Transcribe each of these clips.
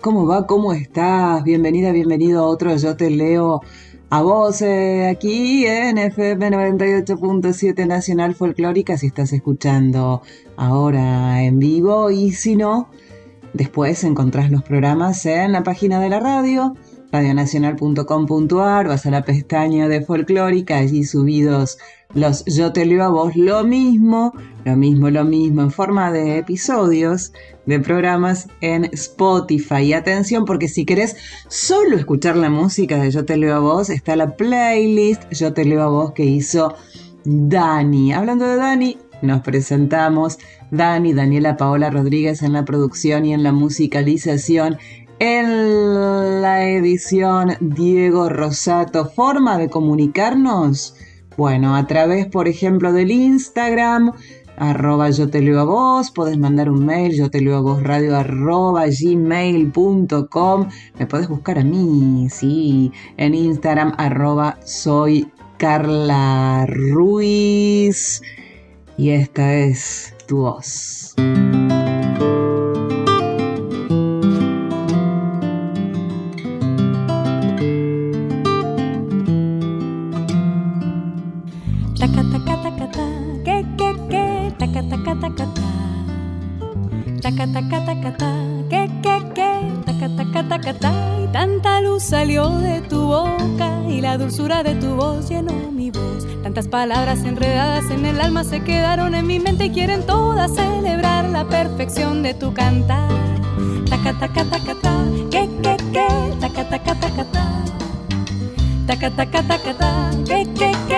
¿Cómo va? ¿Cómo estás? Bienvenida, bienvenido a otro Yo Te Leo a vos aquí en FM 98.7 Nacional Folclórica si estás escuchando ahora en vivo y si no, después encontrás los programas en la página de la radio radionacional.com.ar, vas a la pestaña de folclórica, allí subidos los Yo te leo a vos, lo mismo, lo mismo, lo mismo, en forma de episodios de programas en Spotify. Y atención, porque si querés solo escuchar la música de Yo te leo a vos, está la playlist Yo te leo a vos que hizo Dani. Hablando de Dani, nos presentamos Dani, Daniela Paola Rodríguez en la producción y en la musicalización en la edición Diego Rosato. ¿Forma de comunicarnos? Bueno, a través, por ejemplo, del Instagram, arroba yo te leo a vos, podés mandar un mail, yo te leo a vos radio gmail.com, me podés buscar a mí, sí, en Instagram arroba soy Carla Ruiz y esta es tu voz. Dulzura de tu voz llenó mi voz. Tantas palabras enredadas en el alma se quedaron en mi mente y quieren todas celebrar la perfección de tu cantar. Taca, taca, taca, ta, que, que, que, taca, taca, taca, ta. Taca, taca, taca, ta, que, que, que,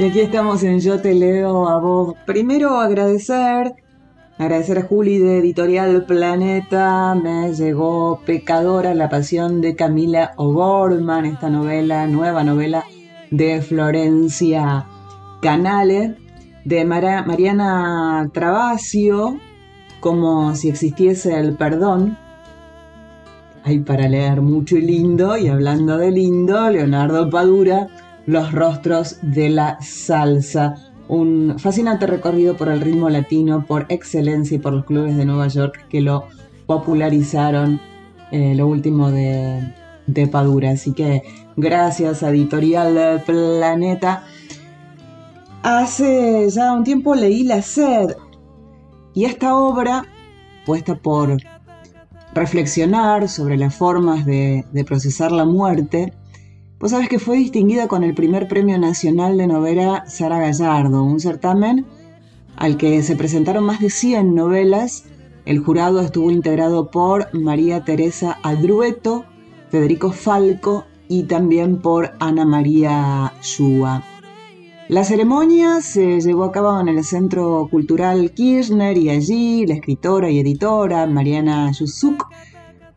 Y aquí estamos en Yo Te Leo a vos. Primero agradecer, agradecer a Juli de Editorial Planeta. Me llegó Pecadora, la pasión de Camila O'Gorman, esta novela, nueva novela de Florencia Canale, de Mariana Travasio, como si existiese el perdón. Hay para leer mucho y lindo, y hablando de lindo, Leonardo Padura los rostros de la salsa. Un fascinante recorrido por el ritmo latino, por excelencia y por los clubes de Nueva York que lo popularizaron, eh, lo último de, de Padura. Así que gracias a Editorial Planeta. Hace ya un tiempo leí La Sed y esta obra, puesta por reflexionar sobre las formas de, de procesar la muerte, Vos sabés que fue distinguida con el primer premio nacional de novela Sara Gallardo, un certamen al que se presentaron más de 100 novelas. El jurado estuvo integrado por María Teresa Adrueto, Federico Falco y también por Ana María Shua. La ceremonia se llevó a cabo en el Centro Cultural Kirchner y allí la escritora y editora Mariana Yusuk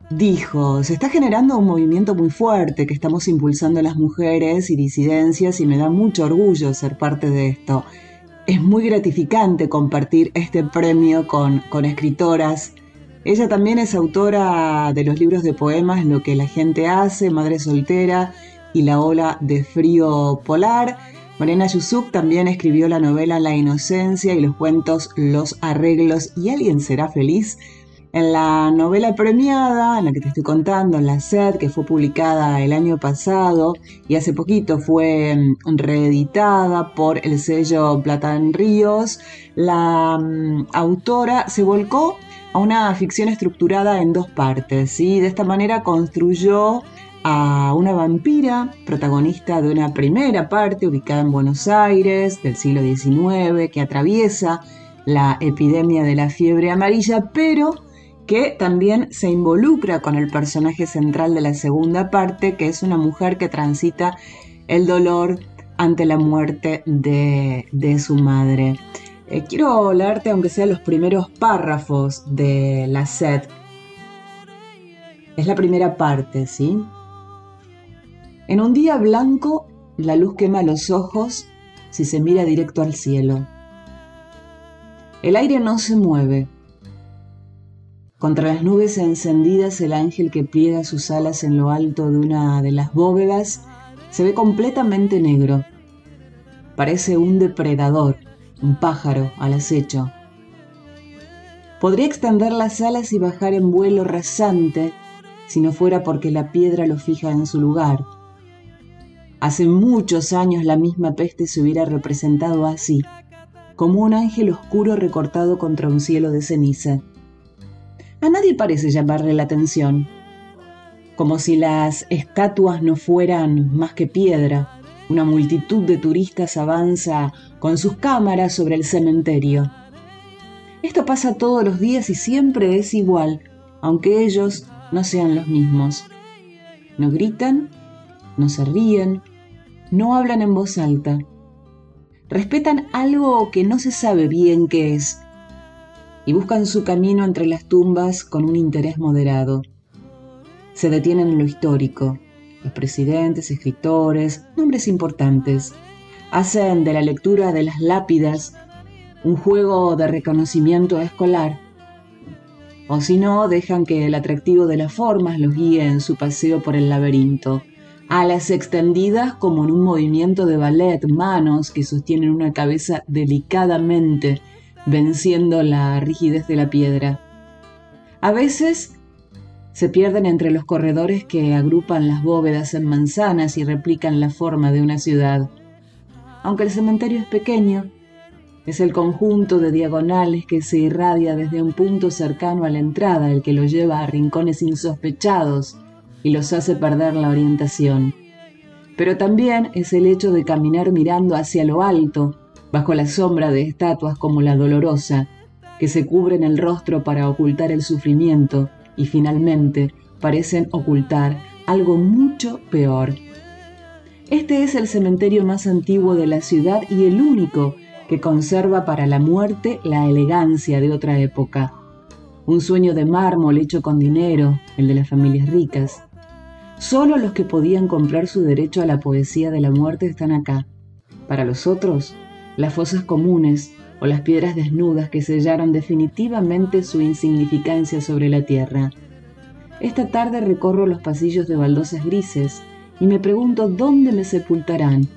dijo, se está generando un movimiento muy fuerte que estamos impulsando las mujeres y disidencias y me da mucho orgullo ser parte de esto. Es muy gratificante compartir este premio con, con escritoras. Ella también es autora de los libros de poemas Lo que la gente hace, Madre soltera y La ola de frío polar. Morena Yusuk también escribió la novela La inocencia y los cuentos Los arreglos y alguien será feliz En la novela premiada, en la que te estoy contando, La Sed, que fue publicada el año pasado y hace poquito fue mm, reeditada por el sello Platán Ríos, la mm, autora se volcó a una ficción estructurada en dos partes. y De esta manera construyó a una vampira, protagonista de una primera parte ubicada en Buenos Aires del siglo XIX, que atraviesa la epidemia de la fiebre amarilla, pero que también se involucra con el personaje central de la segunda parte, que es una mujer que transita el dolor ante la muerte de, su madre. Eh, quiero leerte, aunque sea los primeros párrafos de la set. Es la primera parte, ¿sí? En un día blanco, la luz quema los ojos si se mira directo al cielo. El aire no se mueve, contra las nubes encendidas el ángel que pliega sus alas en lo alto de una de las bóvedas se ve completamente negro. Parece un depredador, un pájaro al acecho. Podría extender las alas y bajar en vuelo rasante si no fuera porque la piedra lo fija en su lugar. Hace muchos años la misma peste se hubiera representado así, como un ángel oscuro recortado contra un cielo de ceniza. A nadie parece llamarle la atención, como si las estatuas no fueran más que piedra. Una multitud de turistas avanza con sus cámaras sobre el cementerio. Esto pasa todos los días y siempre es igual, aunque ellos no sean los mismos. No gritan, no se ríen, no hablan en voz alta. Respetan algo que no se sabe bien qué es, y buscan su camino entre las tumbas con un interés moderado. Se detienen en lo histórico, los presidentes, escritores, nombres importantes. Hacen de la lectura de las lápidas un juego de reconocimiento escolar. O si no, dejan que el atractivo de las formas los guíe en su paseo por el laberinto. Alas extendidas como en un movimiento de ballet, manos que sostienen una cabeza delicadamente venciendo la rigidez de la piedra. A veces se pierden entre los corredores que agrupan las bóvedas en manzanas y replican la forma de una ciudad. Aunque el cementerio es pequeño, es el conjunto de diagonales que se irradia desde un punto cercano a la entrada el que los lleva a rincones insospechados y los hace perder la orientación. Pero también es el hecho de caminar mirando hacia lo alto, bajo la sombra de estatuas como la dolorosa, que se cubren el rostro para ocultar el sufrimiento y finalmente parecen ocultar algo mucho peor. Este es el cementerio más antiguo de la ciudad y el único que conserva para la muerte la elegancia de otra época. Un sueño de mármol hecho con dinero, el de las familias ricas. Solo los que podían comprar su derecho a la poesía de la muerte están acá. Para los otros, las fosas comunes o las piedras desnudas que sellaron definitivamente su insignificancia sobre la tierra. Esta tarde recorro los pasillos de baldosas grises y me pregunto dónde me sepultarán,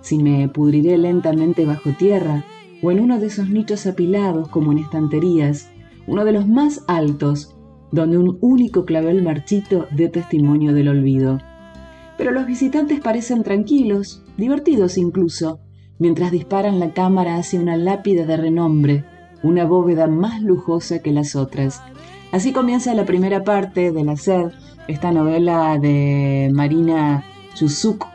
si me pudriré lentamente bajo tierra o en uno de esos nichos apilados como en estanterías, uno de los más altos, donde un único clavel marchito dé testimonio del olvido. Pero los visitantes parecen tranquilos, divertidos incluso, mientras disparan la cámara hacia una lápida de renombre, una bóveda más lujosa que las otras. Así comienza la primera parte de La Sed, esta novela de Marina Chuzuk,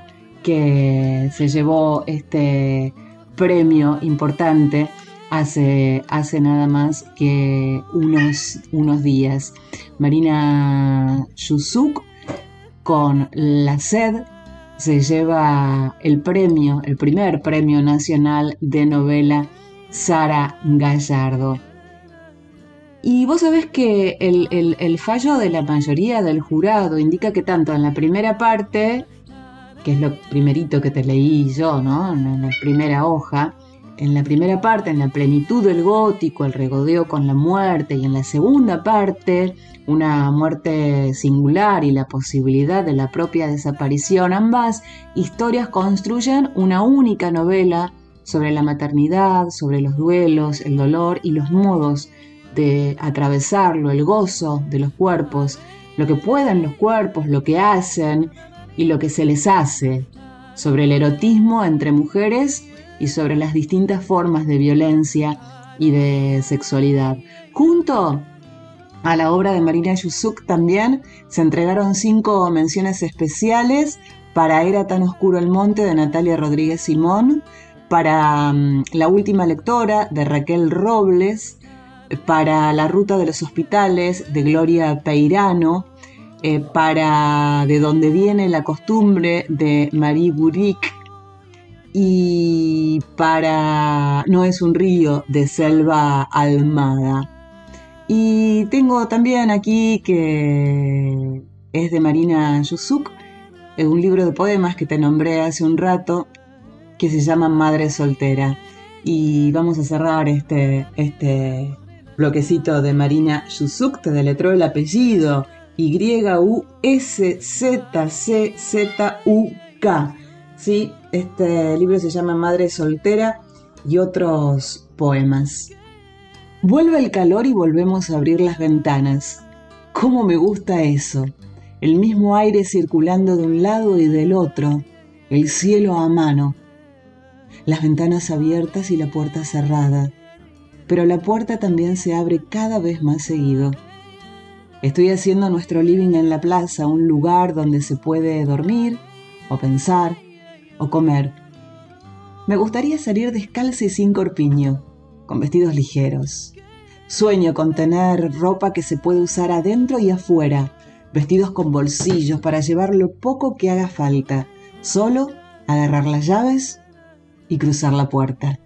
que se llevó este premio importante hace, hace nada más que unos, unos días. Marina Chuzuk con La Sed se lleva el premio, el primer premio nacional de novela Sara Gallardo. Y vos sabés que el, fallo de la mayoría del jurado indica que tanto en la primera parte, que es lo primerito que te leí yo, ¿no? En la primera hoja, en la primera parte, en la plenitud del gótico, el regodeo con la muerte, y en la segunda parte, una muerte singular y la posibilidad de la propia desaparición, ambas historias construyen una única novela sobre la maternidad, sobre los duelos, el dolor y los modos de atravesarlo, el gozo de los cuerpos, lo que pueden los cuerpos, lo que hacen y lo que se les hace, sobre el erotismo entre mujeres y sobre las distintas formas de violencia y de sexualidad. Junto a la obra de Marina Yusuk también se entregaron cinco menciones especiales para Era tan oscuro el monte de Natalia Rodríguez Simón, para mm, La última lectora de Raquel Robles, para La ruta de los hospitales de Gloria Peirano, eh, para De dónde viene la costumbre de Marie Buric y para No es un río de Selva Almada. Y tengo también aquí que es de Marina Yusuk, un libro de poemas que te nombré hace un rato, que se llama Madre Soltera. Y vamos a cerrar este, este bloquecito de Marina Yusuk, te deletró el apellido Y-U-S-Z-C-Z-U-K. ¿Sí? Este libro se llama Madre Soltera y otros poemas. Vuelve el calor y volvemos a abrir las ventanas. ¿Cómo me gusta eso? El mismo aire circulando de un lado y del otro, el cielo a mano, las ventanas abiertas y la puerta cerrada. Pero la puerta también se abre cada vez más seguido. Estoy haciendo nuestro living en la plaza un lugar donde se puede dormir, o pensar, o comer. Me gustaría salir descalza y sin corpiño con vestidos ligeros. Sueño con tener ropa que se puede usar adentro y afuera, vestidos con bolsillos para llevar lo poco que haga falta, solo agarrar las llaves y cruzar la puerta.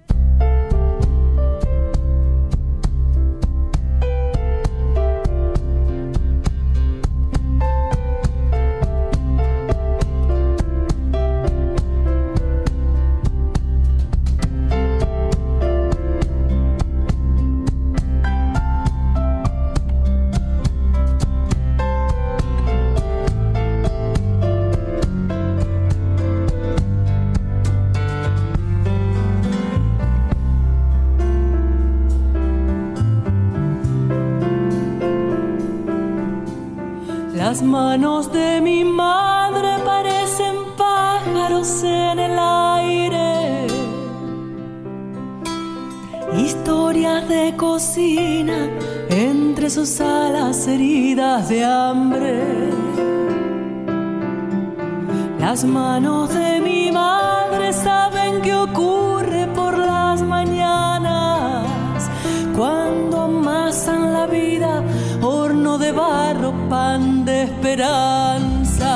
Las manos de mi madre saben qué ocurre por las mañanas cuando amasan la vida, horno de barro, pan de esperanza.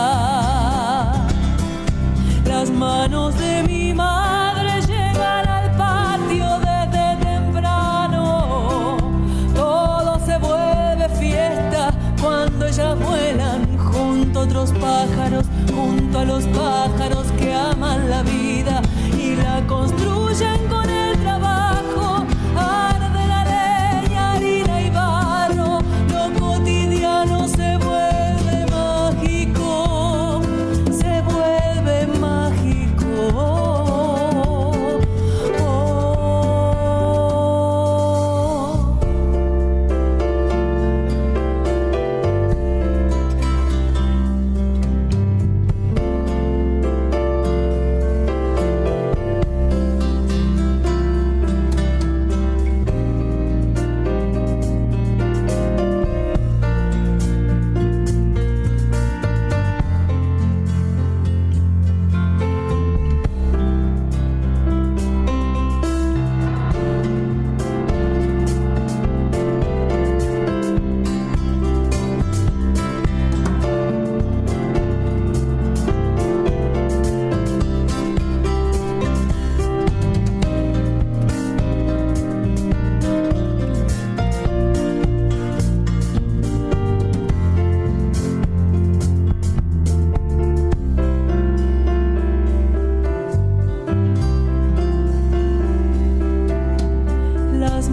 Las manos de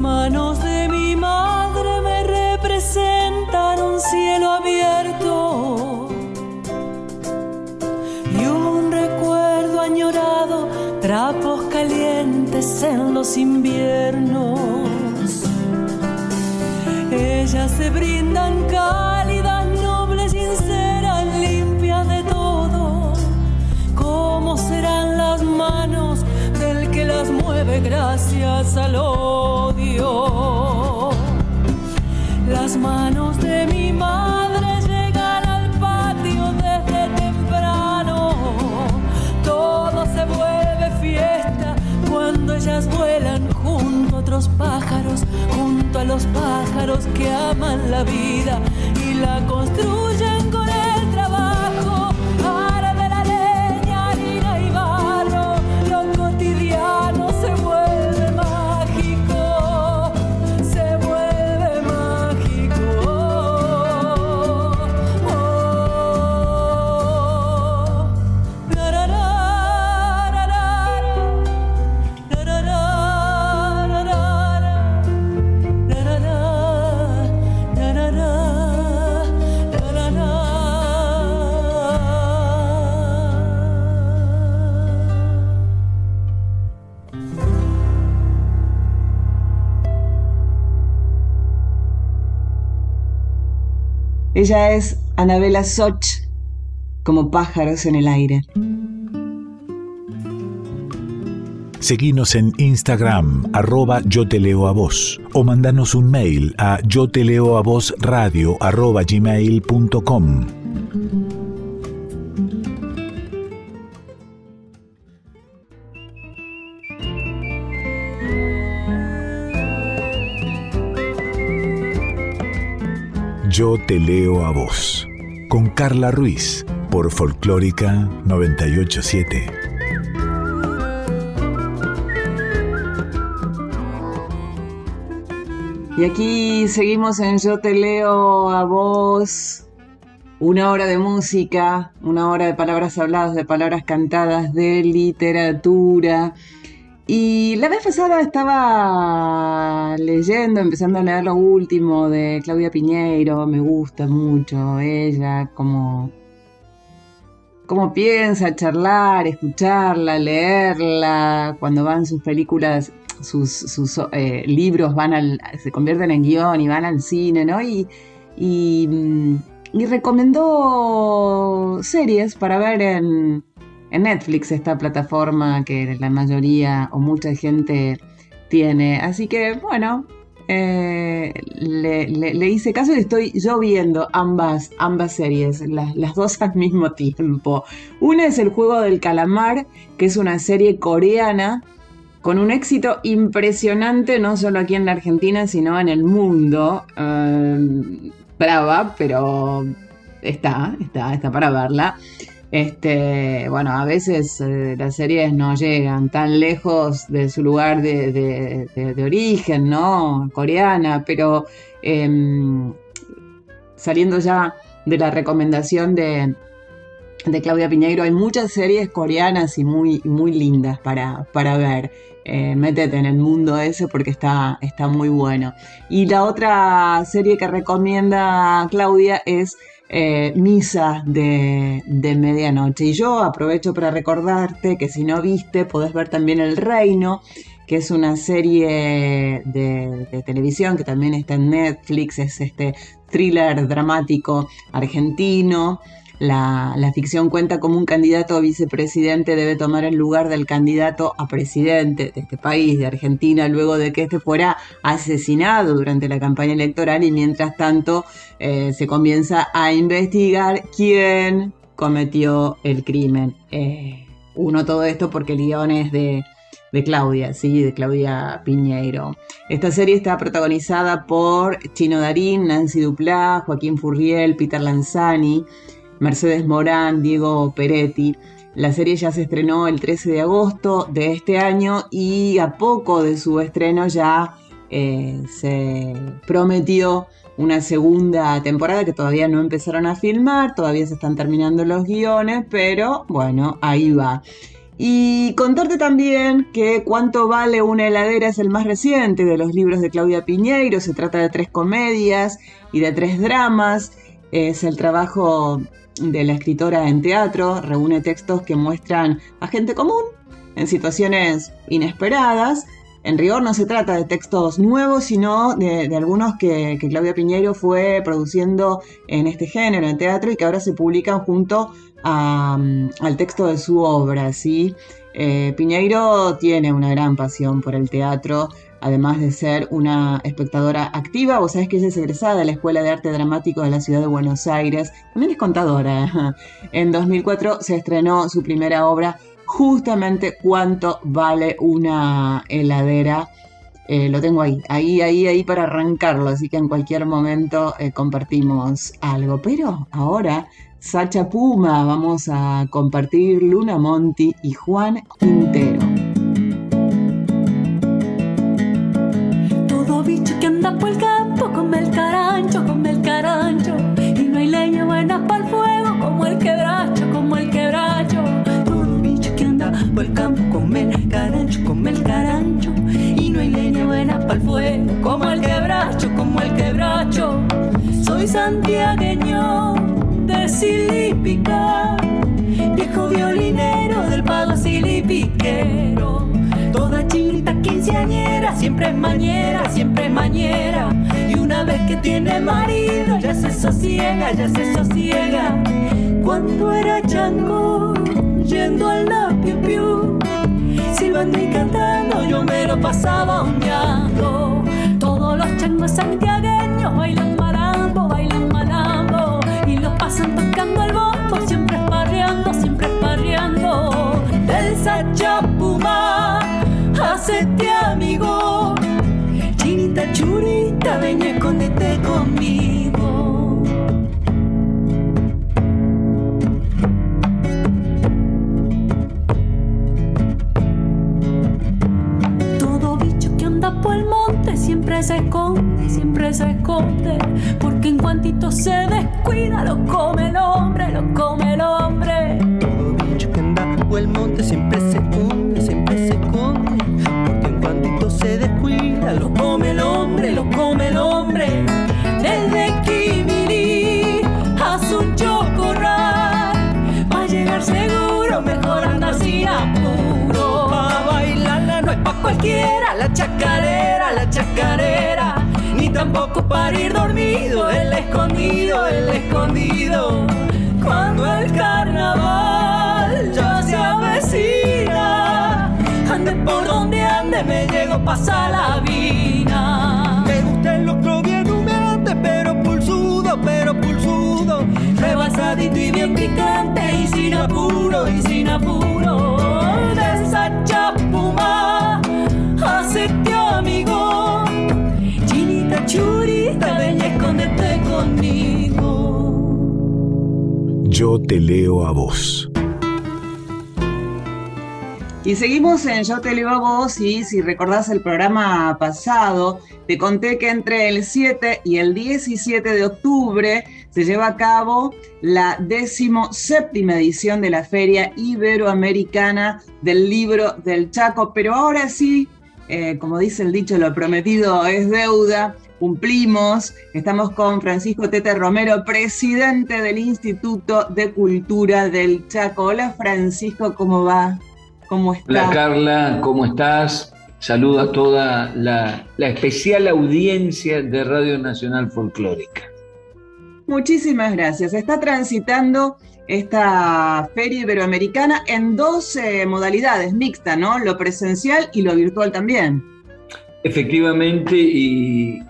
manos de mi madre me representan un cielo abierto y un recuerdo añorado, trapos calientes en los inviernos. Ellas se brindan cálidas, nobles, sinceras, limpias de todo. ¿Cómo serán las manos del que las mueve gracias al oro? Los pájaros que aman la vida y la construyen Ella es Anabela Soch, como pájaros en el aire. Seguinos en Instagram, arroba yo te leo a vos, o mandanos un mail a yo te leo a vos radio arroba gmail.com. Yo te leo a vos, con Carla Ruiz, por Folclórica 987. Y aquí seguimos en Yo te leo a vos. Una hora de música, una hora de palabras habladas, de palabras cantadas, de literatura. Y la vez pasada estaba leyendo, empezando a leer lo último de Claudia Piñeiro. Me gusta mucho ella, como cómo piensa, charlar, escucharla, leerla, cuando van sus películas, sus, sus eh, libros van al, se convierten en guion y van al cine, ¿no? Y, y, mm, y recomendó series para ver en, en Netflix, esta plataforma que la mayoría o mucha gente tiene. Así que, bueno, eh, le, le- hice caso y estoy yo viendo ambas, ambas series, las, las dos al mismo tiempo. Una es El Juego del Calamar, que es una serie coreana con un éxito impresionante, no solo aquí en la Argentina, sino en el mundo. Eh, brava, pero está, está, está para verla. Este, bueno, a veces eh, las series no llegan tan lejos de su lugar de, origen, ¿no? Coreana, pero em, saliendo ya de la recomendación de, de Claudia Piñeiro, hay muchas series coreanas y muy, muy lindas para, para ver. Eh, métete en el mundo ese porque está, está muy bueno. Y la otra serie que recomienda Claudia es eh, Misa de, de Medianoche. Y yo aprovecho para recordarte que si no viste, podés ver también El Reino, que es una serie de, de televisión que también está en Netflix, es este thriller dramático argentino. La, ficción cuenta como un candidato a vicepresidente debe tomar el lugar del candidato a presidente de este país, de Argentina, luego de que este fuera asesinado durante la campaña electoral y mientras tanto eh, se comienza a investigar quién cometió el crimen. Eh, uno todo esto porque el guion es de, de Claudia, sí, de Claudia Piñeiro. Esta serie está protagonizada por Chino Darín, Nancy Duplá, Joaquín Furriel, Peter Lanzani, Mercedes Morán, Diego Peretti. La serie ya se estrenó el 13 de agosto de este año y a poco de su estreno ya eh, se prometió una segunda temporada que todavía no empezaron a filmar, todavía se están terminando los guiones, pero bueno, ahí va. Y contarte también que Cuánto vale una heladera es el más reciente de los libros de Claudia Piñeiro. Se trata de tres comedias y de tres dramas. Es el trabajo de la escritora en teatro. Reúne textos que muestran a gente común en situaciones inesperadas en rigor no se trata de textos nuevos, sino de, algunos que, Claudia Piñeiro fue produciendo en este género, en teatro, y que ahora se publican junto al texto de su obra. ¿sí? Eh, Piñeiro tiene una gran pasión por el teatro, además de ser una espectadora activa. Vos sabés que ella es egresada de la Escuela de Arte Dramático de la Ciudad de Buenos Aires. También es contadora. En 2004 se estrenó su primera obra, justamente cuánto vale una heladera. Eh, lo tengo ahí, ahí, ahí, ahí para arrancarlo, así que en cualquier momento eh, compartimos algo. Pero ahora, Sacha Puma, vamos a compartir Luna Monti y Juan Quintero. Como el quebracho, como el quebracho. Soy santiagueño de Silipica, viejo violinero del pago silipiquero. Toda chinita quinceañera, siempre es mañera, siempre es mañera. Y una vez que tiene marido, ya se sosiega, ya se sosiega. Cuando era chango yendo al la piu y cantando, yo me lo pasaba ondeando. Todos los changos santiagueños bailan malambo, bailan malambo, y lo pasan tocando el bombo, siempre esparreando, siempre esparreando. Del Sachapuma, hacete amigo, chinita churita, ven y escondete conmigo. Siempre se esconde, siempre se esconde, porque en cuantito se descuida lo come el hombre, lo come el hombre. Todo bicho que anda por el monte siempre se esconde, siempre se esconde, porque en cuantito se descuida lo come el hombre, lo come el hombre. Desde Kibiri a su chocorral, va a llegar seguro, mejor andar sin apuro. Pa' bailarla no es pa' cualquiera, la chacarera, chacarera, ni tampoco para ir dormido, el escondido, el escondido. Cuando el carnaval ya se avecina, ande por donde ande, me llego pasa la vina. Me gusta el otro bien humeante, pero pulsudo, pero pulsudo, rebasadito y bien picante, y sin apuro, y sin apuro, de esa chapuma. Chinita churita, ven y escóndete conmigo. Yo te leo a vos. Y seguimos en Yo te leo a vos y si recordás el programa pasado, te conté que entre el 7 y el 17 de octubre se lleva a cabo la décimo séptima edición de la Feria Iberoamericana del Libro del Chaco. Pero ahora sí, eh, como dice el dicho, lo prometido es deuda. Cumplimos. Estamos con Francisco Tete Romero, presidente del Instituto de Cultura del Chaco. Hola Francisco, ¿cómo va? ¿Cómo está? Hola Carla, ¿cómo estás? Saludo a toda la, la especial audiencia de Radio Nacional Folclórica. Muchísimas gracias. Está transitando esta feria iberoamericana en dos eh, modalidades mixtas, ¿no? Lo presencial y lo virtual también. Efectivamente, y,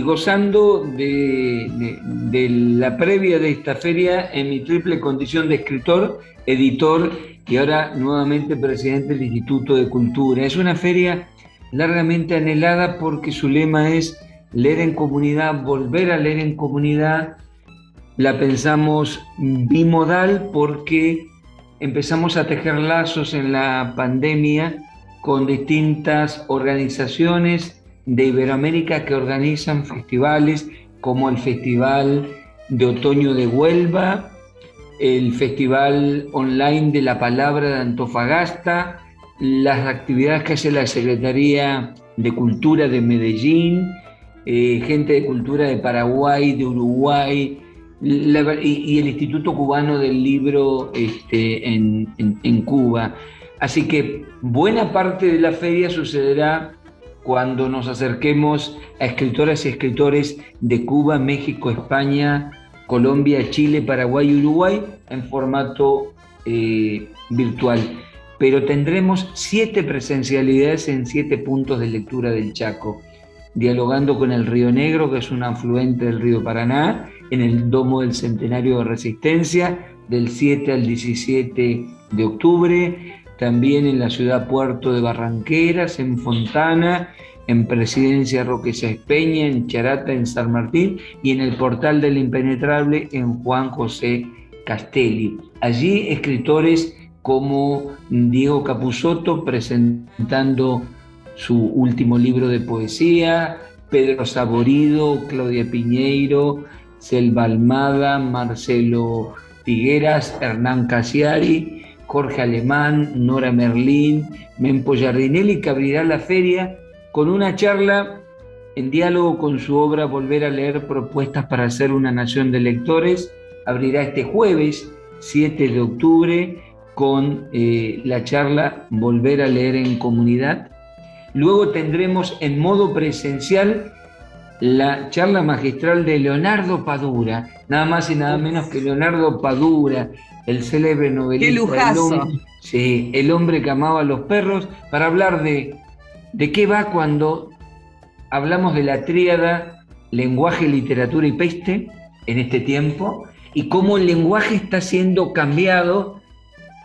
gozando de, de, la previa de esta feria en mi triple condición de escritor, editor y ahora nuevamente presidente del Instituto de Cultura. Es una feria largamente anhelada porque su lema es leer en comunidad, volver a leer en comunidad la pensamos bimodal porque empezamos a tejer lazos en la pandemia con distintas organizaciones de Iberoamérica que organizan festivales como el Festival de Otoño de Huelva, el Festival Online de la Palabra de Antofagasta, las actividades que hace la Secretaría de Cultura de Medellín, eh, gente de cultura de Paraguay, de Uruguay, y, el Instituto Cubano del Libro este, en, Cuba. Así que buena parte de la feria sucederá cuando nos acerquemos a escritoras y escritores de Cuba, México, España, Colombia, Chile, Paraguay y Uruguay en formato eh, virtual. Pero tendremos siete presencialidades en siete puntos de lectura del Chaco, dialogando con el Río Negro, que es un afluente del río Paraná, en el Domo del Centenario de Resistencia, del 7 al 17 de octubre, también en la ciudad puerto de Barranqueras, en Fontana, en Presidencia Roque Peña, en Charata, en San Martín y en el Portal del Impenetrable en Juan José Castelli. Allí escritores como Diego Capusotto presentando su último libro de poesía, Pedro Saborido, Claudia Piñeiro, Selva Almada, Marcelo Figueras, Hernán Casiari, Jorge Alemán, Nora Merlín, Mempo Giardinelli, que abrirá la feria con una charla en diálogo con su obra Volver a leer propuestas para hacer una nación de lectores. Abrirá este jueves 7 de octubre con eh, la charla Volver a leer en comunidad. Luego tendremos en modo presencial la charla magistral de Leonardo Padura, nada más y nada menos que Leonardo Padura, el célebre novelista. ¡Qué lujazo! sí, el hombre que amaba a los perros, para hablar de ¿De qué va cuando hablamos de la tríada lenguaje, literatura y peste en este tiempo? Y cómo el lenguaje está siendo cambiado,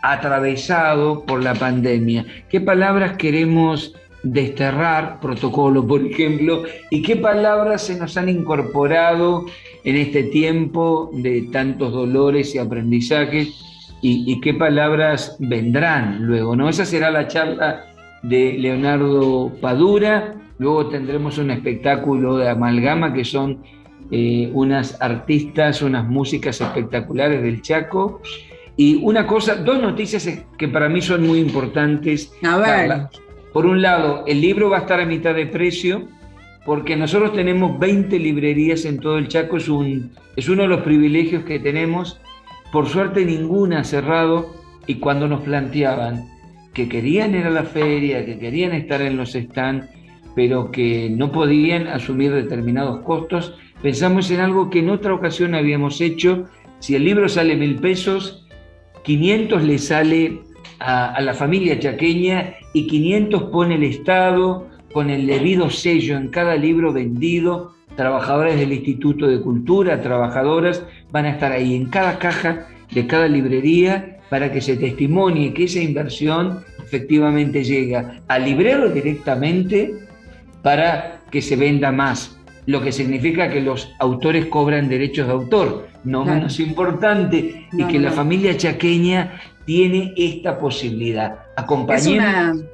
atravesado por la pandemia. ¿Qué palabras queremos desterrar, protocolo por ejemplo, y qué palabras se nos han incorporado en este tiempo de tantos dolores y aprendizajes y, y, qué palabras vendrán luego, ¿no? Esa será la charla de Leonardo Padura. Luego tendremos un espectáculo de amalgama que son eh, unas artistas, unas músicas espectaculares del Chaco. Y una cosa, dos noticias que para mí son muy importantes. A ver. Por un lado, el libro va a estar a mitad de precio porque nosotros tenemos 20 librerías en todo el Chaco, es, un, es uno de los privilegios que tenemos. Por suerte ninguna ha cerrado y cuando nos planteaban que querían ir a la feria, que querían estar en los stands, pero que no podían asumir determinados costos. Pensamos en algo que en otra ocasión habíamos hecho. Si el libro sale mil pesos, 500 le sale a, la familia chaqueña y 500 pone el Estado con el debido sello en cada libro vendido. Trabajadores del Instituto de Cultura, trabajadoras, van a estar ahí en cada caja de cada librería para que se testimonie que esa inversión efectivamente llega al librero directamente para que se venda más, lo que significa que los autores cobran derechos de autor, no menos importante, y que la familia chaqueña tiene esta posibilidad. Acompañemos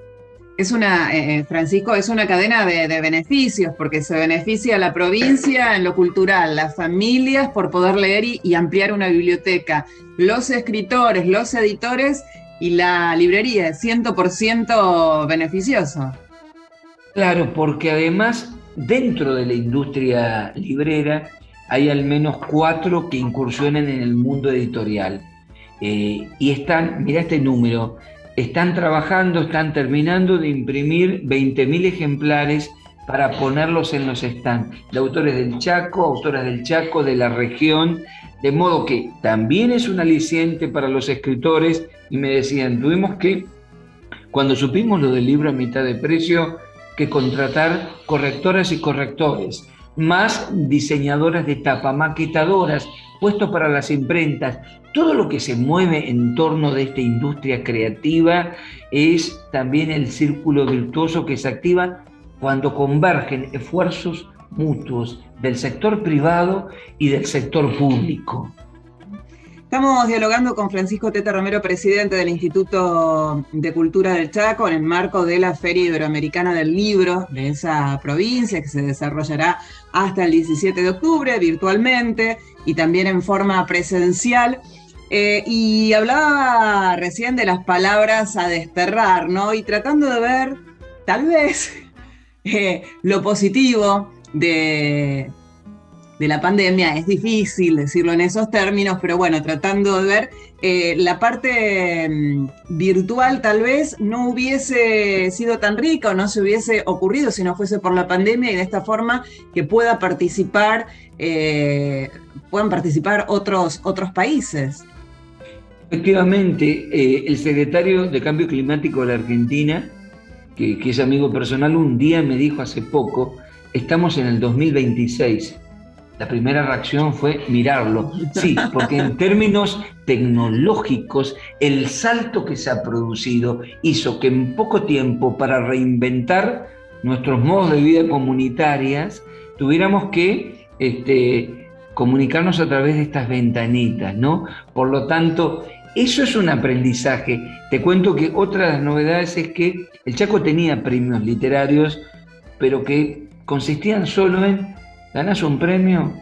es una, eh, eh, Francisco, es una cadena de, beneficios, porque se beneficia a la provincia en lo cultural, las familias por poder leer y, ampliar una biblioteca, los escritores, los editores y la librería, es 100% beneficioso. Claro, porque además dentro de la industria librera hay al menos cuatro que incursionan en el mundo editorial. Eh, y están, mira este número, están trabajando, están terminando de imprimir 20.000 ejemplares para ponerlos en los stands de autores del Chaco, autoras del Chaco, de la región, de modo que también es un aliciente para los escritores. Y me decían, tuvimos que, cuando supimos lo del libro a mitad de precio, que contratar correctoras y correctores, más diseñadoras de tapa, maquetadoras, puestos para las imprentas, todo lo que se mueve en torno de esta industria creativa es también el círculo virtuoso que se activa cuando convergen esfuerzos mutuos del sector privado y del sector público. Estamos dialogando con Francisco Teta Romero, presidente del Instituto de Cultura del Chaco, en el marco de la Feria Iberoamericana del Libro de esa provincia, que se desarrollará hasta el 17 de octubre virtualmente y también en forma presencial. Eh, y hablaba recién de las palabras a desterrar, ¿no? Y tratando de ver, tal vez, eh, lo positivo de, de la pandemia. Es difícil decirlo en esos términos, pero bueno, tratando de ver, eh, la parte mm, virtual tal vez no hubiese sido tan rica o no se hubiese ocurrido si no fuese por la pandemia y de esta forma que pueda participar, eh, puedan participar otros, otros países. Efectivamente, eh, el secretario de Cambio Climático de la Argentina, que, que es amigo personal, un día me dijo hace poco, estamos en el 2026 la primera reacción fue mirarlo. Sí, porque en términos tecnológicos, el salto que se ha producido hizo que en poco tiempo, para reinventar nuestros modos de vida comunitarias, tuviéramos que este, comunicarnos a través de estas ventanitas, ¿no? Por lo tanto, eso es un aprendizaje. Te cuento que otra de las novedades es que el Chaco tenía premios literarios, pero que consistían solo en ganas un premio,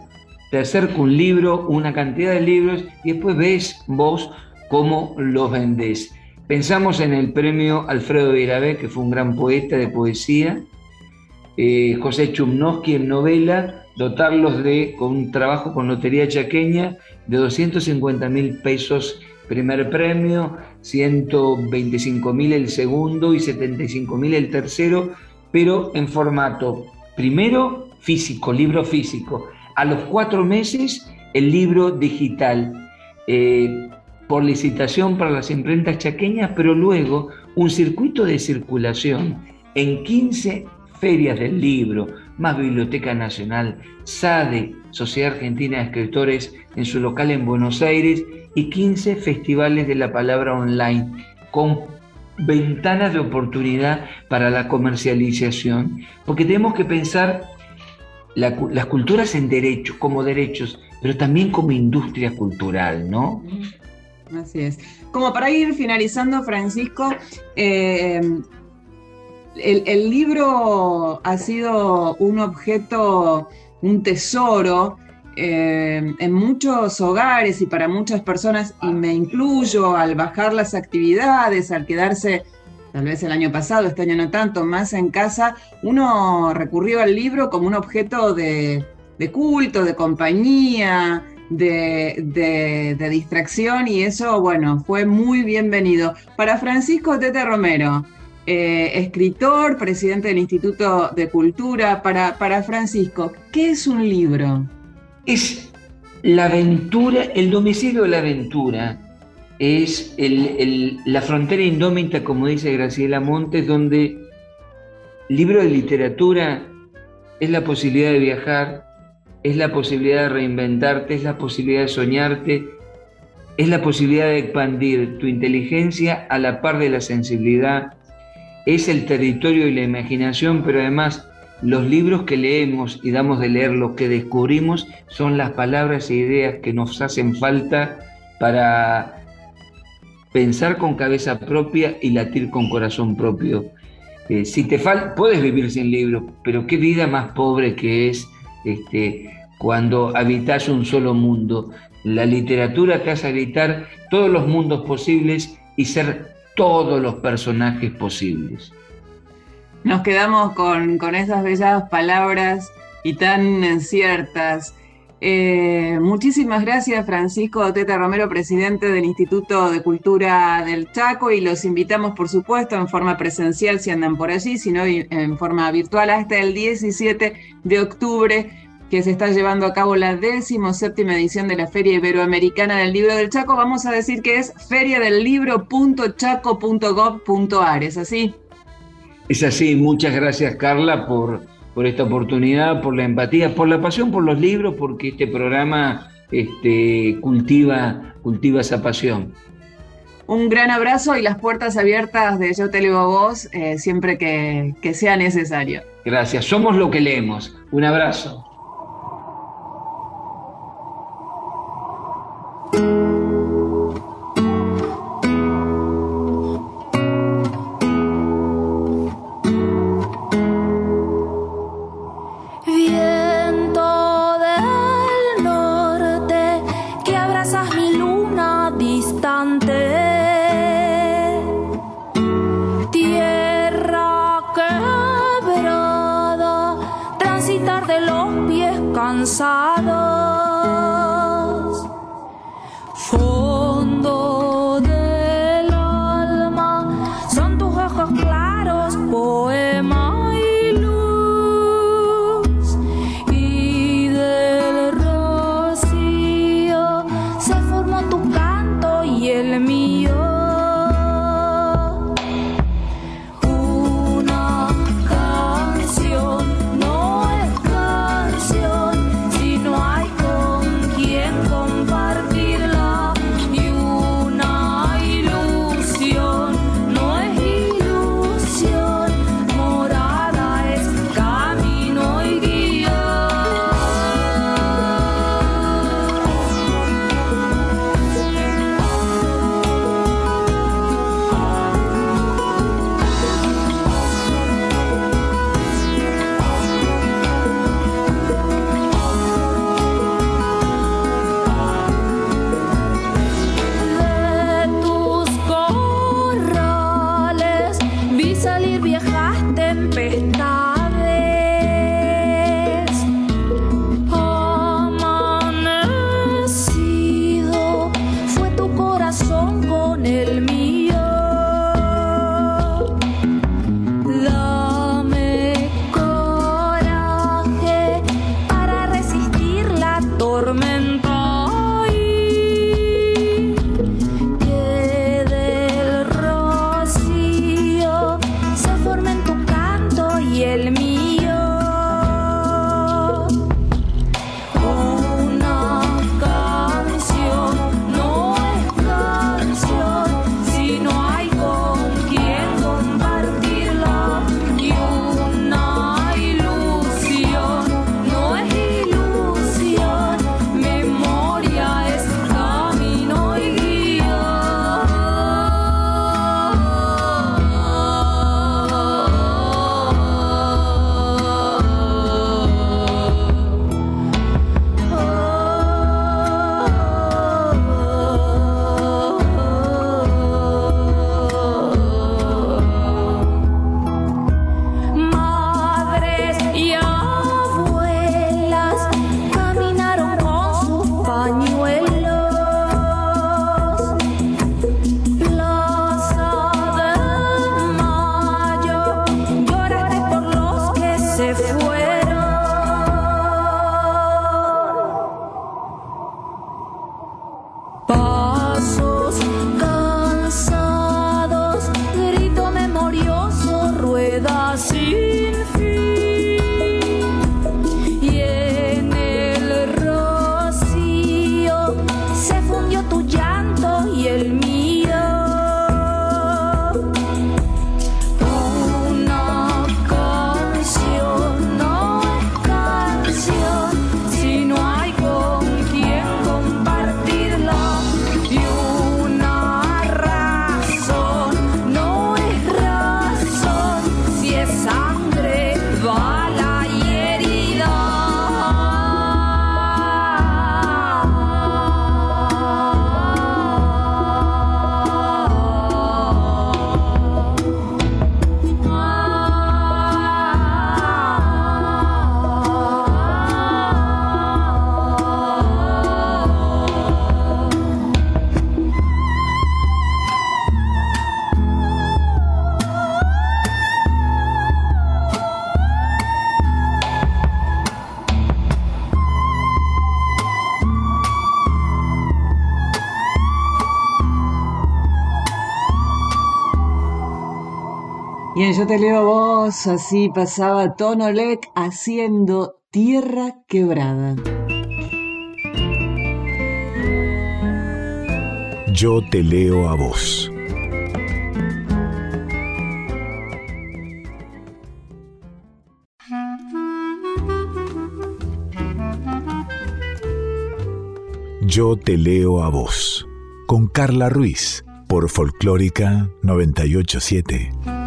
te acerco un libro, una cantidad de libros y después ves vos cómo los vendés. Pensamos en el premio Alfredo Virabé, que fue un gran poeta de poesía, eh, José Chumnowski en novela, dotarlos de, con un trabajo con Lotería Chaqueña, de 250 mil pesos primer premio, 125 mil el segundo y 75 mil el tercero, pero en formato primero físico, libro físico. A los cuatro meses, el libro digital, eh, por licitación para las imprentas chaqueñas, pero luego un circuito de circulación en 15 ferias del libro, más Biblioteca Nacional, SADE, Sociedad Argentina de Escritores, en su local en Buenos Aires, y 15 festivales de la palabra online, con ventanas de oportunidad para la comercialización, porque tenemos que pensar las culturas en derecho, como derechos, pero también como industria cultural, ¿no? Así es. Como para ir finalizando, Francisco, eh, el, libro ha sido un objeto, un tesoro eh, en muchos hogares y para muchas personas, y me incluyo al bajar las actividades, al quedarse tal vez el año pasado, este año no tanto, más en casa, uno recurrió al libro como un objeto de, culto, de compañía, de, distracción y eso, bueno, fue muy bienvenido. Para Francisco Tete Romero, eh, escritor, presidente del Instituto de Cultura, para, para Francisco, ¿qué es un libro? Es la aventura, el domicilio de la aventura es la frontera indómita, como dice Graciela Montes, donde libro de literatura es la posibilidad de viajar, es la posibilidad de reinventarte, es la posibilidad de soñarte, es la posibilidad de expandir tu inteligencia a la par de la sensibilidad, es el territorio y la imaginación, pero además los libros que leemos y damos de leer, lo que descubrimos, son las palabras e ideas que nos hacen falta para pensar con cabeza propia y latir con corazón propio. Eh, si te falta, puedes vivir sin libro, pero qué vida más pobre que es este, cuando habitas un solo mundo. La literatura te hace habitar todos los mundos posibles y ser todos los personajes posibles. Nos quedamos con, con esas bellas palabras y tan ciertas. Eh, muchísimas gracias, Francisco Teta Romero, presidente del Instituto de Cultura del Chaco, y los invitamos, por supuesto, en forma presencial si andan por allí, sino en forma virtual hasta el 17 de octubre, que se está llevando a cabo la séptima edición de la Feria Iberoamericana del Libro del Chaco. Vamos a decir que es feriadelibro.chaco.gov.ar, ¿es así? Es así, muchas gracias Carla por por esta oportunidad, por la empatía, por la pasión por los libros, porque este programa este, cultiva, cultiva esa pasión. Un gran abrazo y las puertas abiertas de Yo Te Leo a Vos eh, siempre que, que sea necesario. Gracias, somos lo que leemos. Un abrazo. Yo te leo a vos, así pasaba Tonolek haciendo Tierra Quebrada. Yo te leo a vos. Yo te leo a vos. Con Carla Ruiz por Folclórica 987.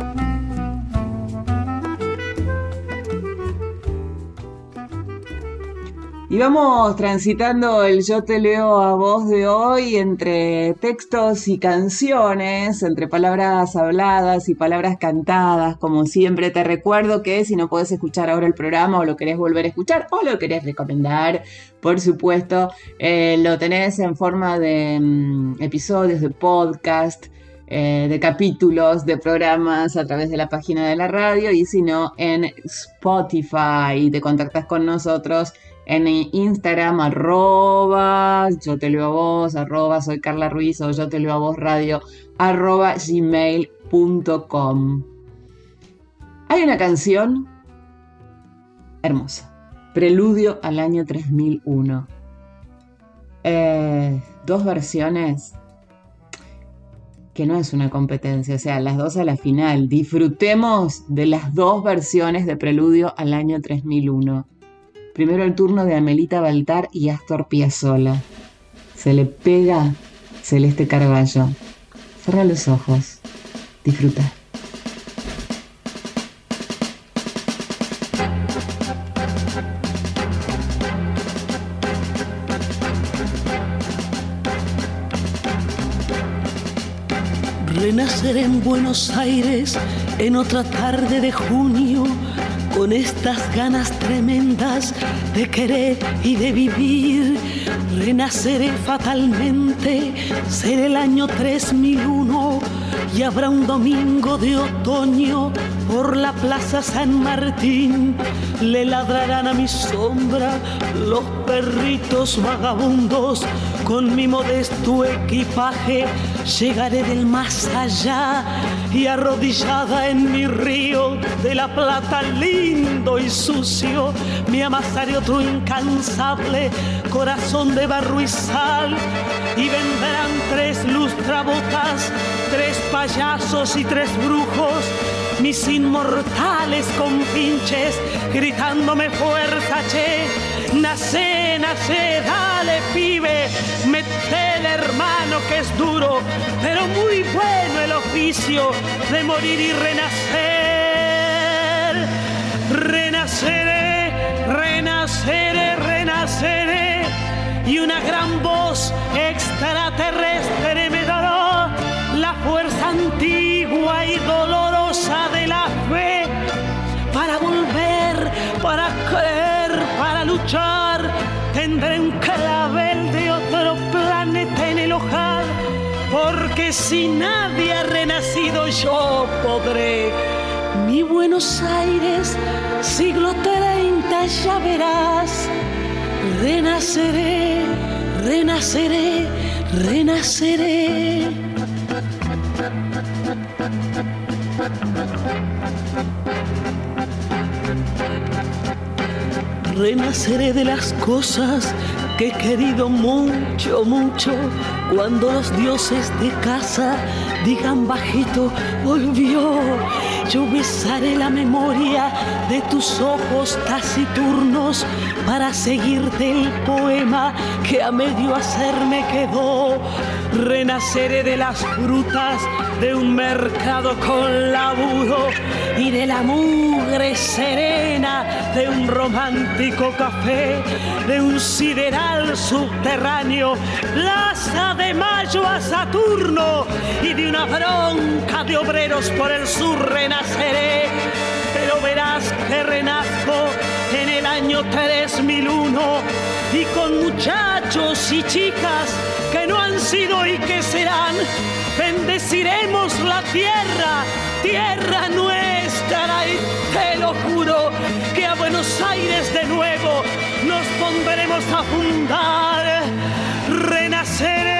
Y vamos transitando el Yo te leo a voz de hoy entre textos y canciones, entre palabras habladas y palabras cantadas. Como siempre te recuerdo que si no puedes escuchar ahora el programa o lo querés volver a escuchar o lo querés recomendar, por supuesto, eh, lo tenés en forma de mm, episodios, de podcast. Eh, de capítulos, de programas a través de la página de la radio y si no en Spotify te contactas con nosotros en Instagram, arroba, yo te leo a vos, arroba, soy Carla Ruiz o yo te leo a vos radio, arroba gmail.com. Hay una canción hermosa, Preludio al año 3001. Eh, dos versiones que no es una competencia, o sea, las dos a la final. Disfrutemos de las dos versiones de Preludio al año 3001. Primero el turno de Amelita Baltar y Astor Piazzolla. Se le pega Celeste Carballo. Cierra los ojos. Disfruta. Renacer en Buenos Aires en otra tarde de junio con estas ganas tremendas de querer y de vivir. Renaceré fatalmente, ser el año 3001, y habrá un domingo de otoño por la plaza San Martín. Le ladrarán a mi sombra los perritos vagabundos. Con mi modesto equipaje llegaré del más allá y arrodillada en mi río de la plata lindo y sucio, me amasaré otro incansable corazón de barro y sal. Y vendrán tres lustrabotas, tres payasos y tres brujos, mis inmortales compinches, gritándome fuerza, che, nace, nace, dale pibe, metele hermano que es duro, pero muy bueno el oficio de morir y renacer. Renaceré, renaceré, renaceré y una gran voz extraterrestre me dará la fuerza antigua y dolorosa si nadie ha renacido yo podré. Mi Buenos Aires, siglo 30, ya verás renaceré, renaceré, renaceré. Renaceré de las cosas que he querido mucho, mucho. Cuando los dioses de casa digan bajito, volvió. Yo besaré la memoria de tus ojos taciturnos para seguirte el poema que a medio hacer me quedó. Renaceré de las frutas de un mercado con laburo y de la mugre serena de un romántico café, de un sideral subterráneo, Plaza de Mayo a Saturno y de una bronca de obreros por el sur renaceré. Pero verás que renazco en el año 3001 y con muchachos y chicas que no han sido y que serán, bendeciremos la tierra, tierra nuestra. Y te lo juro que a Buenos Aires de nuevo nos pondremos a fundar, renaceré,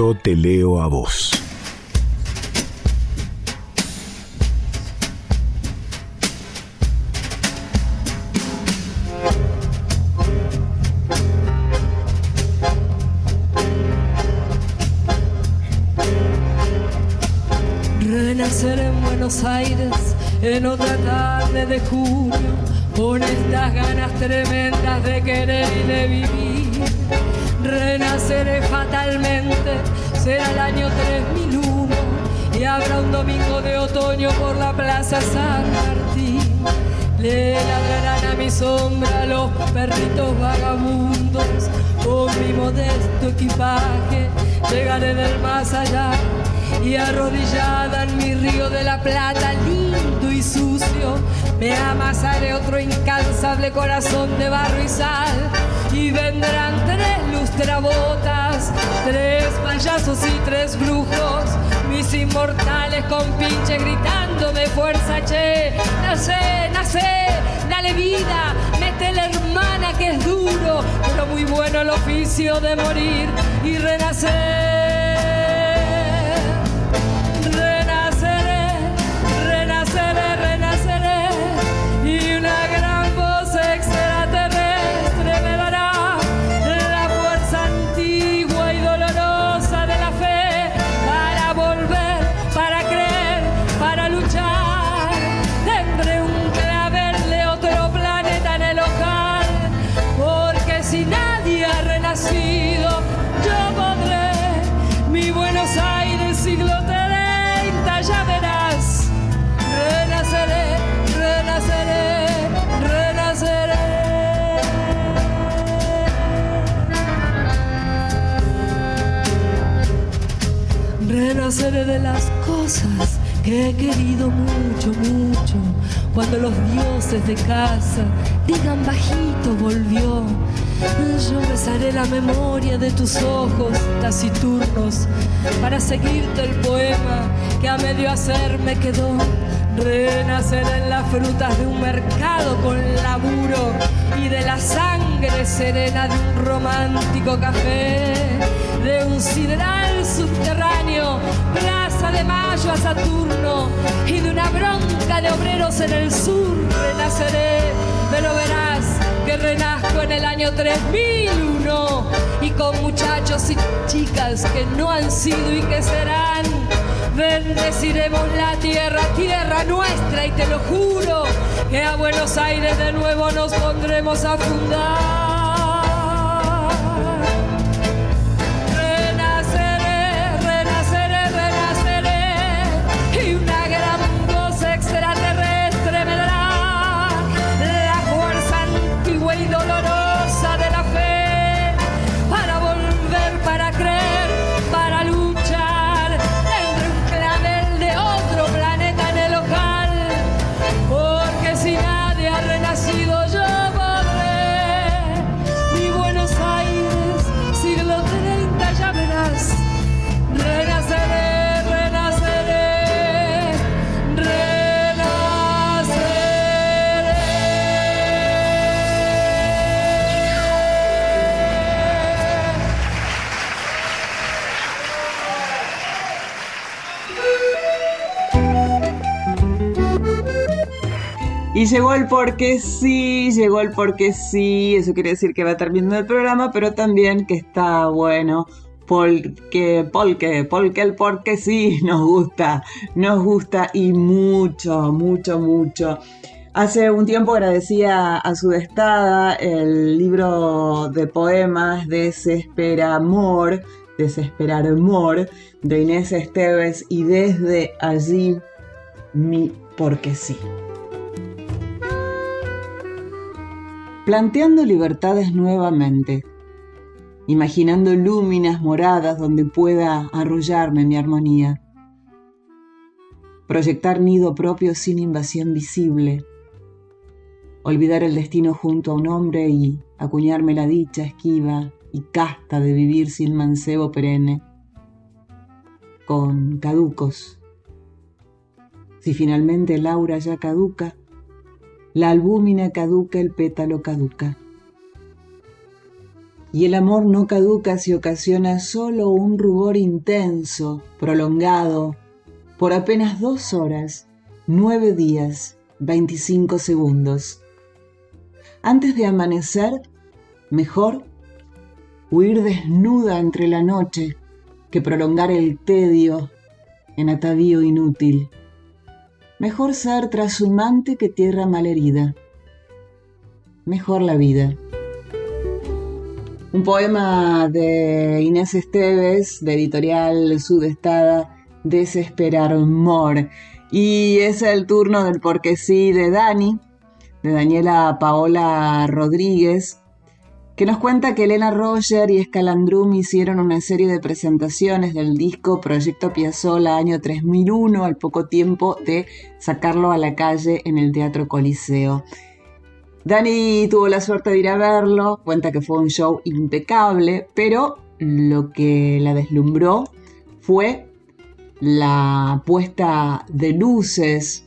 Yo te leo a vos. Plaza San Martín. Le ladrarán a mi sombra los perritos vagabundos, con mi modesto equipaje llegaré del más allá y arrodillada en mi río de la plata, lindo y sucio, me amasaré otro incansable corazón de barro y sal. Y vendrán tres lustrabotas, tres payasos y tres brujos, inmortales con pinche gritándome fuerza, che, nace, nace, dale vida, mete la hermana que es duro, pero muy bueno el oficio de morir y renacer. Mucho, mucho. Cuando los dioses de casa digan bajito volvió. Yo besaré la memoria de tus ojos taciturnos para seguirte el poema que a medio hacer me quedó. Renaceré en las frutas de un mercado con laburo y de la sangre serena de un romántico café, de un sideral subterráneo, De Mayo a Saturno y de una bronca de obreros en el sur. Renaceré, pero verás que renazco en el año 3001 y con muchachos y chicas que no han sido y que serán. Bendeciremos la tierra, tierra nuestra y te lo juro que a Buenos Aires de nuevo nos pondremos a fundar. Porque sí, llegó el porque sí, eso quiere decir que va terminando el programa, pero también que está bueno, porque, porque, porque el porque sí nos gusta, nos gusta y mucho, mucho, mucho. Hace un tiempo agradecía a su destada el libro de poemas Desespera Amor, Desesperar Amor, de Inés Esteves y desde allí mi porque sí. Planteando libertades nuevamente, imaginando lúminas moradas donde pueda arrollarme mi armonía, proyectar nido propio sin invasión visible, olvidar el destino junto a un hombre y acuñarme la dicha esquiva y casta de vivir sin mancebo perenne, con caducos. Si finalmente Laura ya caduca, la albúmina caduca, el pétalo caduca. Y el amor no caduca si ocasiona solo un rubor intenso, prolongado, por apenas dos horas, nueve días, veinticinco segundos. Antes de amanecer, mejor huir desnuda entre la noche que prolongar el tedio en atavío inútil. Mejor ser trashumante que tierra malherida. Mejor la vida. Un poema de Inés Esteves, de editorial Sudestada, Desesperar Amor. Y es el turno del porque sí de Dani, de Daniela Paola Rodríguez, que nos cuenta que Elena Roger y Escalandrum hicieron una serie de presentaciones del disco Proyecto Piazzolla año 3001 al poco tiempo de sacarlo a la calle en el Teatro Coliseo. Dani tuvo la suerte de ir a verlo, cuenta que fue un show impecable, pero lo que la deslumbró fue la puesta de luces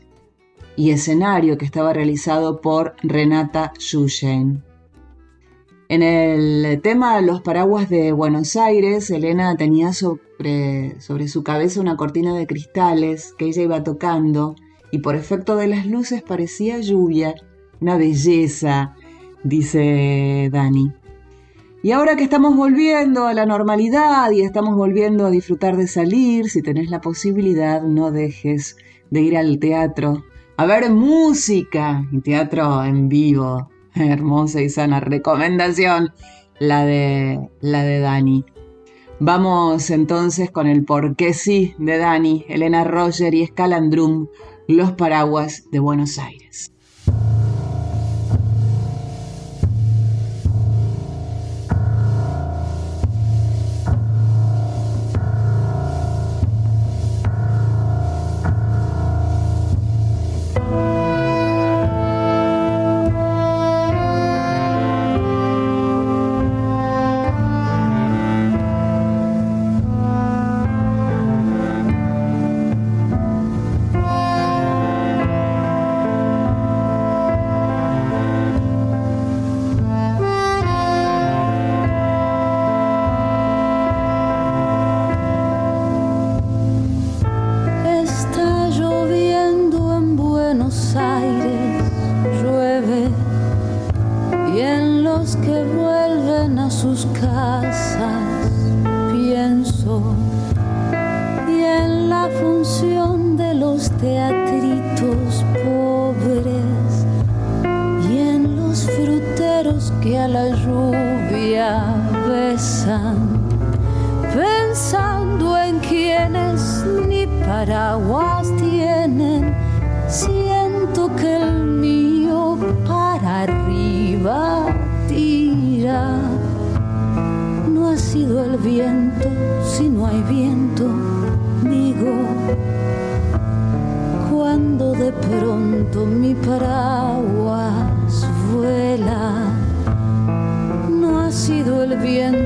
y escenario que estaba realizado por Renata Schushen. En el tema Los paraguas de Buenos Aires, Elena tenía sobre, sobre su cabeza una cortina de cristales que ella iba tocando y por efecto de las luces parecía lluvia, una belleza, dice Dani. Y ahora que estamos volviendo a la normalidad y estamos volviendo a disfrutar de salir, si tenés la posibilidad, no dejes de ir al teatro a ver música y teatro en vivo. Hermosa y sana recomendación, la de, la de Dani. Vamos entonces con el por qué sí de Dani, Elena Roger y Scalandrum, Los Paraguas de Buenos Aires.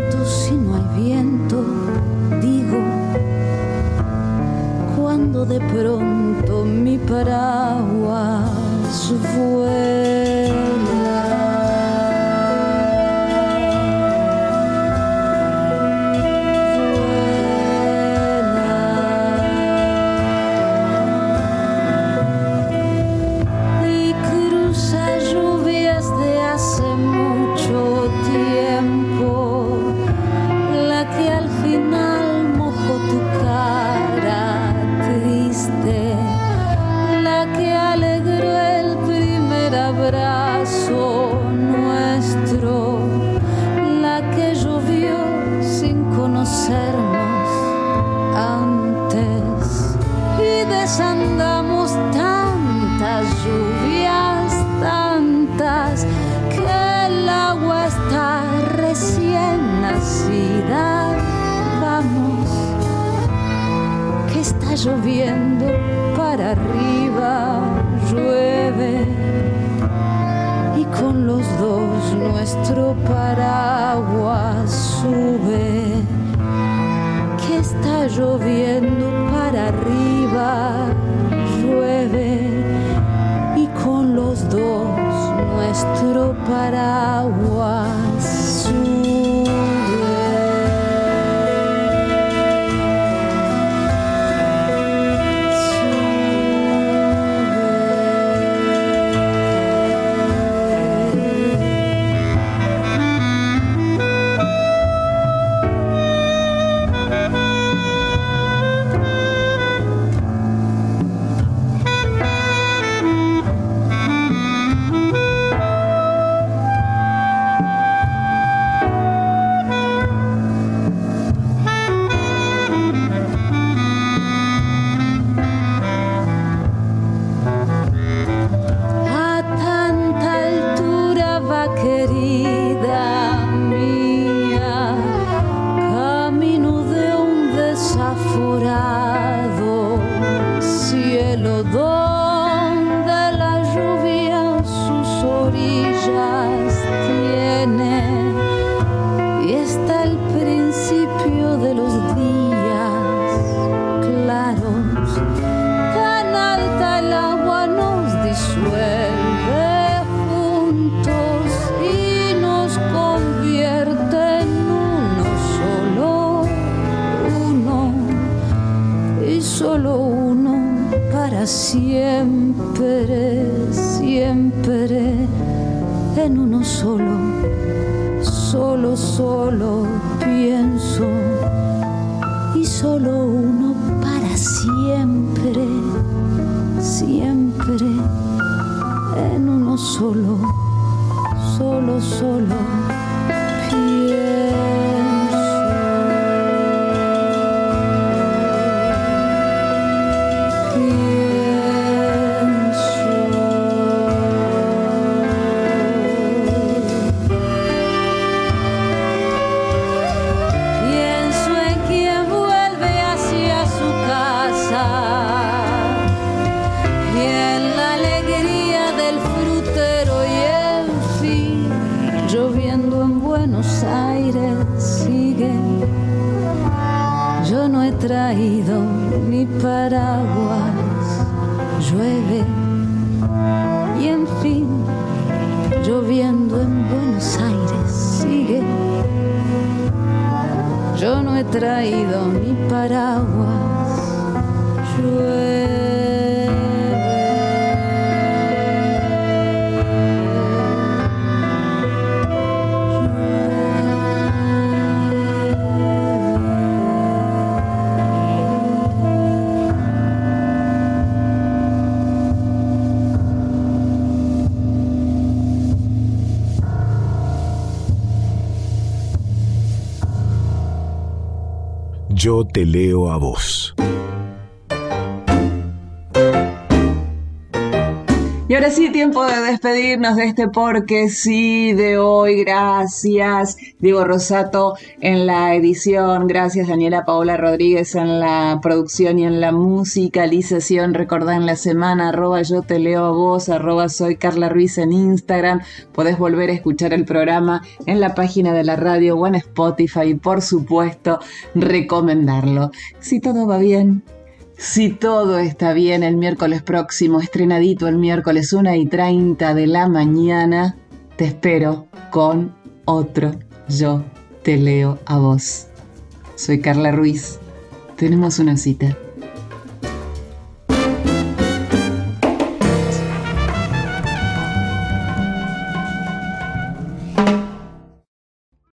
viento si no hay viento? Digo, cuando de pronto mi paraguas vuela. Yo te leo a vos. Y ahora sí, tiempo de despedirnos de este porque sí de hoy. Gracias, Diego Rosato en la edición. Gracias, Daniela Paola Rodríguez en la producción y en la musicalización. Recordá en la semana, arroba yo te leo a vos, arroba soy Carla Ruiz en Instagram. Podés volver a escuchar el programa en la página de la radio o en Spotify. Y por supuesto, recomendarlo. Si todo va bien, si todo está bien, el miércoles próximo, estrenadito el miércoles 1 y 30 de la mañana, te espero con otro Yo te leo a vos. Soy Carla Ruiz. Tenemos una cita.